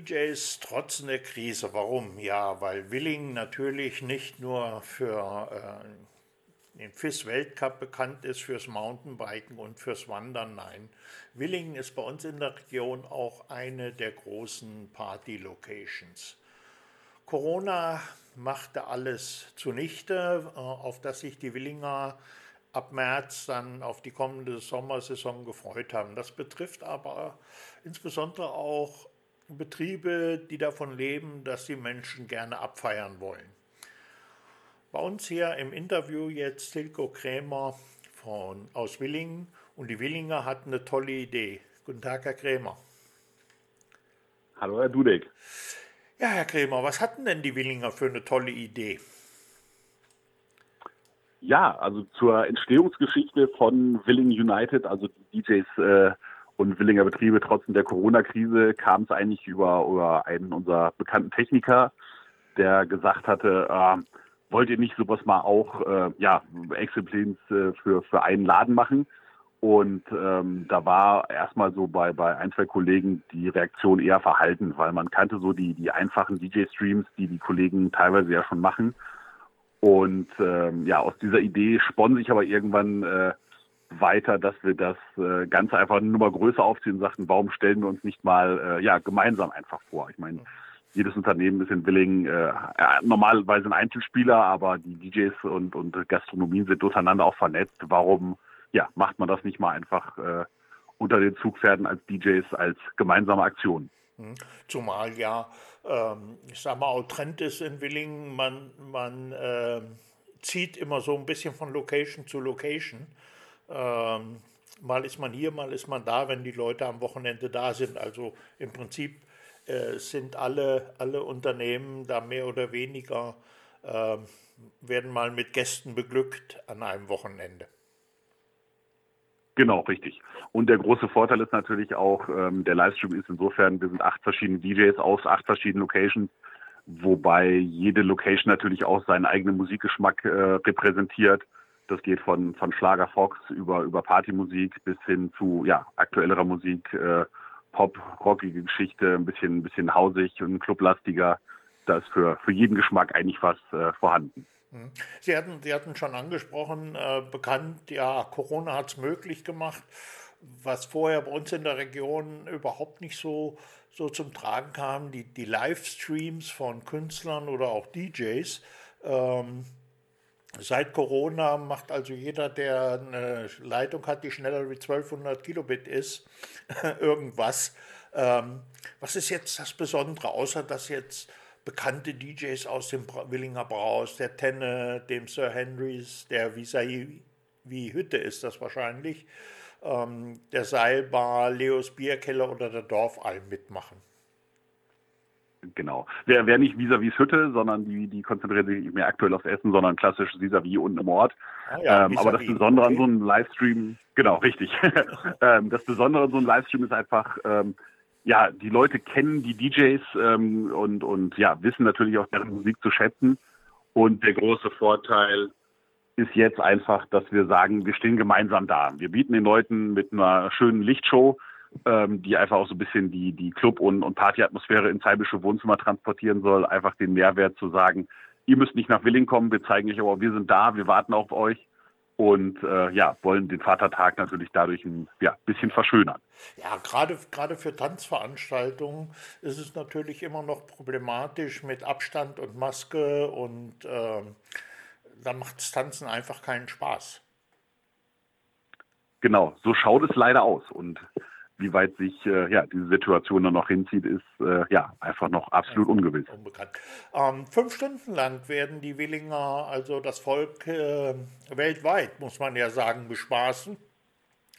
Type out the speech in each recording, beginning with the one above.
DJs trotzen der Krise. Warum? Ja, weil Willingen natürlich nicht nur für äh, den FIS-Weltcup bekannt ist, fürs Mountainbiken und fürs Wandern. Nein, Willingen ist bei uns in der Region auch eine der großen Party-Locations. Corona machte alles zunichte, äh, auf das sich die Willinger ab März dann auf die kommende Sommersaison gefreut haben. Das betrifft aber insbesondere auch Betriebe, die davon leben, dass die Menschen gerne abfeiern wollen. Bei uns hier im Interview jetzt Silko Krämer von, aus Willingen und die Willinger hatten eine tolle Idee. Guten Tag, Herr Krämer. Hallo, Herr Dudek. Ja, Herr Krämer, was hatten denn die Willinger für eine tolle Idee? Ja, also zur Entstehungsgeschichte von Willing United, also die DJs äh, und Willinger Betriebe trotz der Corona-Krise, kam es eigentlich über, über einen unserer bekannten Techniker, der gesagt hatte, äh, wollt ihr nicht sowas mal auch, äh, ja, Exemplins äh, für, für einen Laden machen? Und ähm, da war erstmal so bei, bei ein, zwei Kollegen die Reaktion eher verhalten, weil man kannte so die, die einfachen DJ-Streams, die die Kollegen teilweise ja schon machen. Und ähm, ja, aus dieser Idee sponnen sich aber irgendwann äh, weiter, dass wir das äh, Ganze einfach eine Nummer größer aufziehen und sagten, warum stellen wir uns nicht mal äh, ja gemeinsam einfach vor? Ich meine, jedes Unternehmen ist in Willingen äh, normalerweise ein Einzelspieler, aber die DJs und, und Gastronomien sind untereinander auch vernetzt. Warum ja, macht man das nicht mal einfach äh, unter den Zugpferden als DJs als gemeinsame Aktion? Hm. Zumal ja, ähm, ich sag mal, auch Trend ist in Willingen, man, man äh, zieht immer so ein bisschen von Location zu Location. Ähm, mal ist man hier, mal ist man da, wenn die Leute am Wochenende da sind. Also im Prinzip äh, sind alle, alle Unternehmen da mehr oder weniger, äh, werden mal mit Gästen beglückt an einem Wochenende. Genau, richtig. Und der große Vorteil ist natürlich auch, ähm, der Livestream ist insofern, wir sind acht verschiedene DJs aus acht verschiedenen Locations, wobei jede Location natürlich auch seinen eigenen Musikgeschmack äh, repräsentiert. Das geht von, von Schlager Fox über, über Partymusik bis hin zu ja, aktuellerer Musik, äh, Pop, rockige Geschichte, ein bisschen, bisschen hausig und clublastiger. Da ist für, für jeden Geschmack eigentlich was äh, vorhanden. Hm. Sie hatten, Sie hatten schon angesprochen, äh, bekannt, ja, Corona hat es möglich gemacht, was vorher bei uns in der Region überhaupt nicht so, so zum Tragen kam, die, die Livestreams von Künstlern oder auch DJs. Ähm, seit Corona macht also jeder, der eine Leitung hat, die schneller wie 1200 Kilobit ist, irgendwas. Ähm, was ist jetzt das Besondere, außer dass jetzt bekannte DJs aus dem Willinger Braus, der Tenne, dem Sir Henrys, der Visai, wie Hütte ist das wahrscheinlich, ähm, der Seilbar, Leos Bierkeller oder der Dorfalm mitmachen. Genau. Wer, wer nicht vis-à-vis Hütte, sondern die, die konzentrieren sich nicht mehr aktuell aufs Essen, sondern klassisch vis-à-vis unten im Ort. Ah ja, ähm, aber das Besondere okay. an so einem Livestream, genau, richtig. ähm, das Besondere an so einem Livestream ist einfach, ähm, ja, die Leute kennen die DJs ähm, und, und ja, wissen natürlich auch deren Musik zu schätzen. Und der große Vorteil ist jetzt einfach, dass wir sagen, wir stehen gemeinsam da. Wir bieten den Leuten mit einer schönen Lichtshow, ähm, die einfach auch so ein bisschen die, die Club- und, und Partyatmosphäre ins heibische Wohnzimmer transportieren soll, einfach den Mehrwert zu sagen, ihr müsst nicht nach Willing kommen, wir zeigen euch aber, wir sind da, wir warten auf euch und äh, ja, wollen den Vatertag natürlich dadurch ein ja, bisschen verschönern. Ja, gerade, gerade für Tanzveranstaltungen ist es natürlich immer noch problematisch mit Abstand und Maske und äh, da macht das Tanzen einfach keinen Spaß. Genau, so schaut es leider aus. Und wie weit sich äh, ja, diese Situation dann noch hinzieht, ist äh, ja einfach noch absolut ja, ungewiss. Unbekannt. Ähm, fünf Stunden lang werden die Willinger, also das Volk äh, weltweit, muss man ja sagen, bespaßen.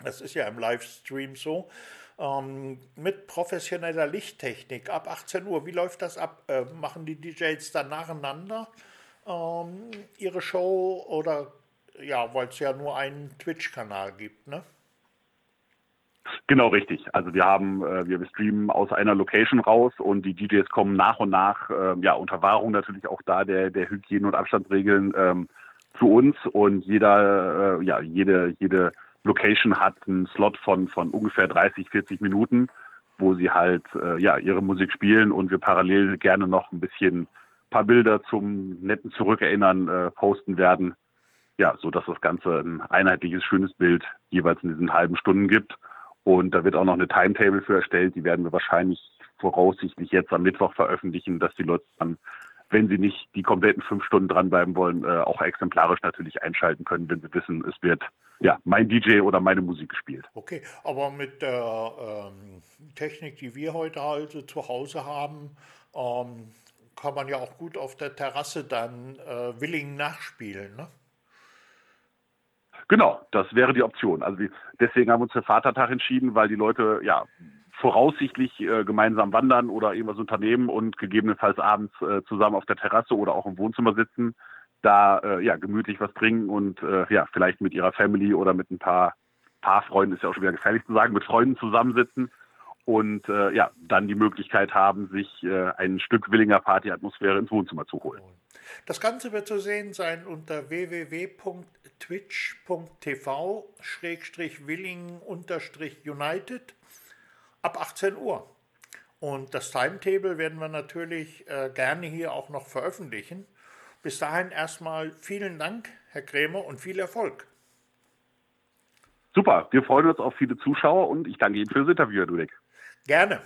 Das ist ja im Livestream so. Ähm, mit professioneller Lichttechnik ab 18 Uhr. Wie läuft das ab? Äh, machen die DJs dann nacheinander ähm, ihre Show oder ja, weil es ja nur einen Twitch-Kanal gibt, ne? Genau richtig. Also wir haben, äh, wir streamen aus einer Location raus und die DJs kommen nach und nach, äh, ja unter Wahrung natürlich auch da der der Hygiene- und Abstandsregeln ähm, zu uns und jeder, äh, ja jede jede Location hat einen Slot von von ungefähr 30, 40 Minuten, wo sie halt äh, ja ihre Musik spielen und wir parallel gerne noch ein bisschen paar Bilder zum netten Zurückerinnern äh, posten werden. Ja, so dass das Ganze ein einheitliches, schönes Bild jeweils in diesen halben Stunden gibt. Und da wird auch noch eine Timetable für erstellt. Die werden wir wahrscheinlich voraussichtlich jetzt am Mittwoch veröffentlichen, dass die Leute dann, wenn sie nicht die kompletten fünf Stunden dranbleiben wollen, äh, auch exemplarisch natürlich einschalten können, wenn sie wissen, es wird ja mein DJ oder meine Musik gespielt. Okay, aber mit der ähm, Technik, die wir heute also zu Hause haben, ähm, kann man ja auch gut auf der Terrasse dann äh, Willing nachspielen. Ne? Genau, das wäre die Option. Also deswegen haben wir uns für Vatertag entschieden, weil die Leute ja voraussichtlich äh, gemeinsam wandern oder irgendwas unternehmen und gegebenenfalls abends äh, zusammen auf der Terrasse oder auch im Wohnzimmer sitzen, da äh, ja gemütlich was trinken und äh, ja vielleicht mit ihrer Family oder mit ein paar Paarfreunden ist ja auch schon wieder gefährlich zu sagen, mit Freunden zusammensitzen und äh, ja dann die Möglichkeit haben, sich äh, ein Stück Willinger Partyatmosphäre ins Wohnzimmer zu holen. Das Ganze wird zu sehen sein unter www.twitch.tv-willing-united ab 18 Uhr. Und das Timetable werden wir natürlich äh, gerne hier auch noch veröffentlichen. Bis dahin erstmal vielen Dank, Herr Krämer, und viel Erfolg. Super, wir freuen uns auf viele Zuschauer und ich danke Ihnen für das Interview, Herr Dudek. Gerne.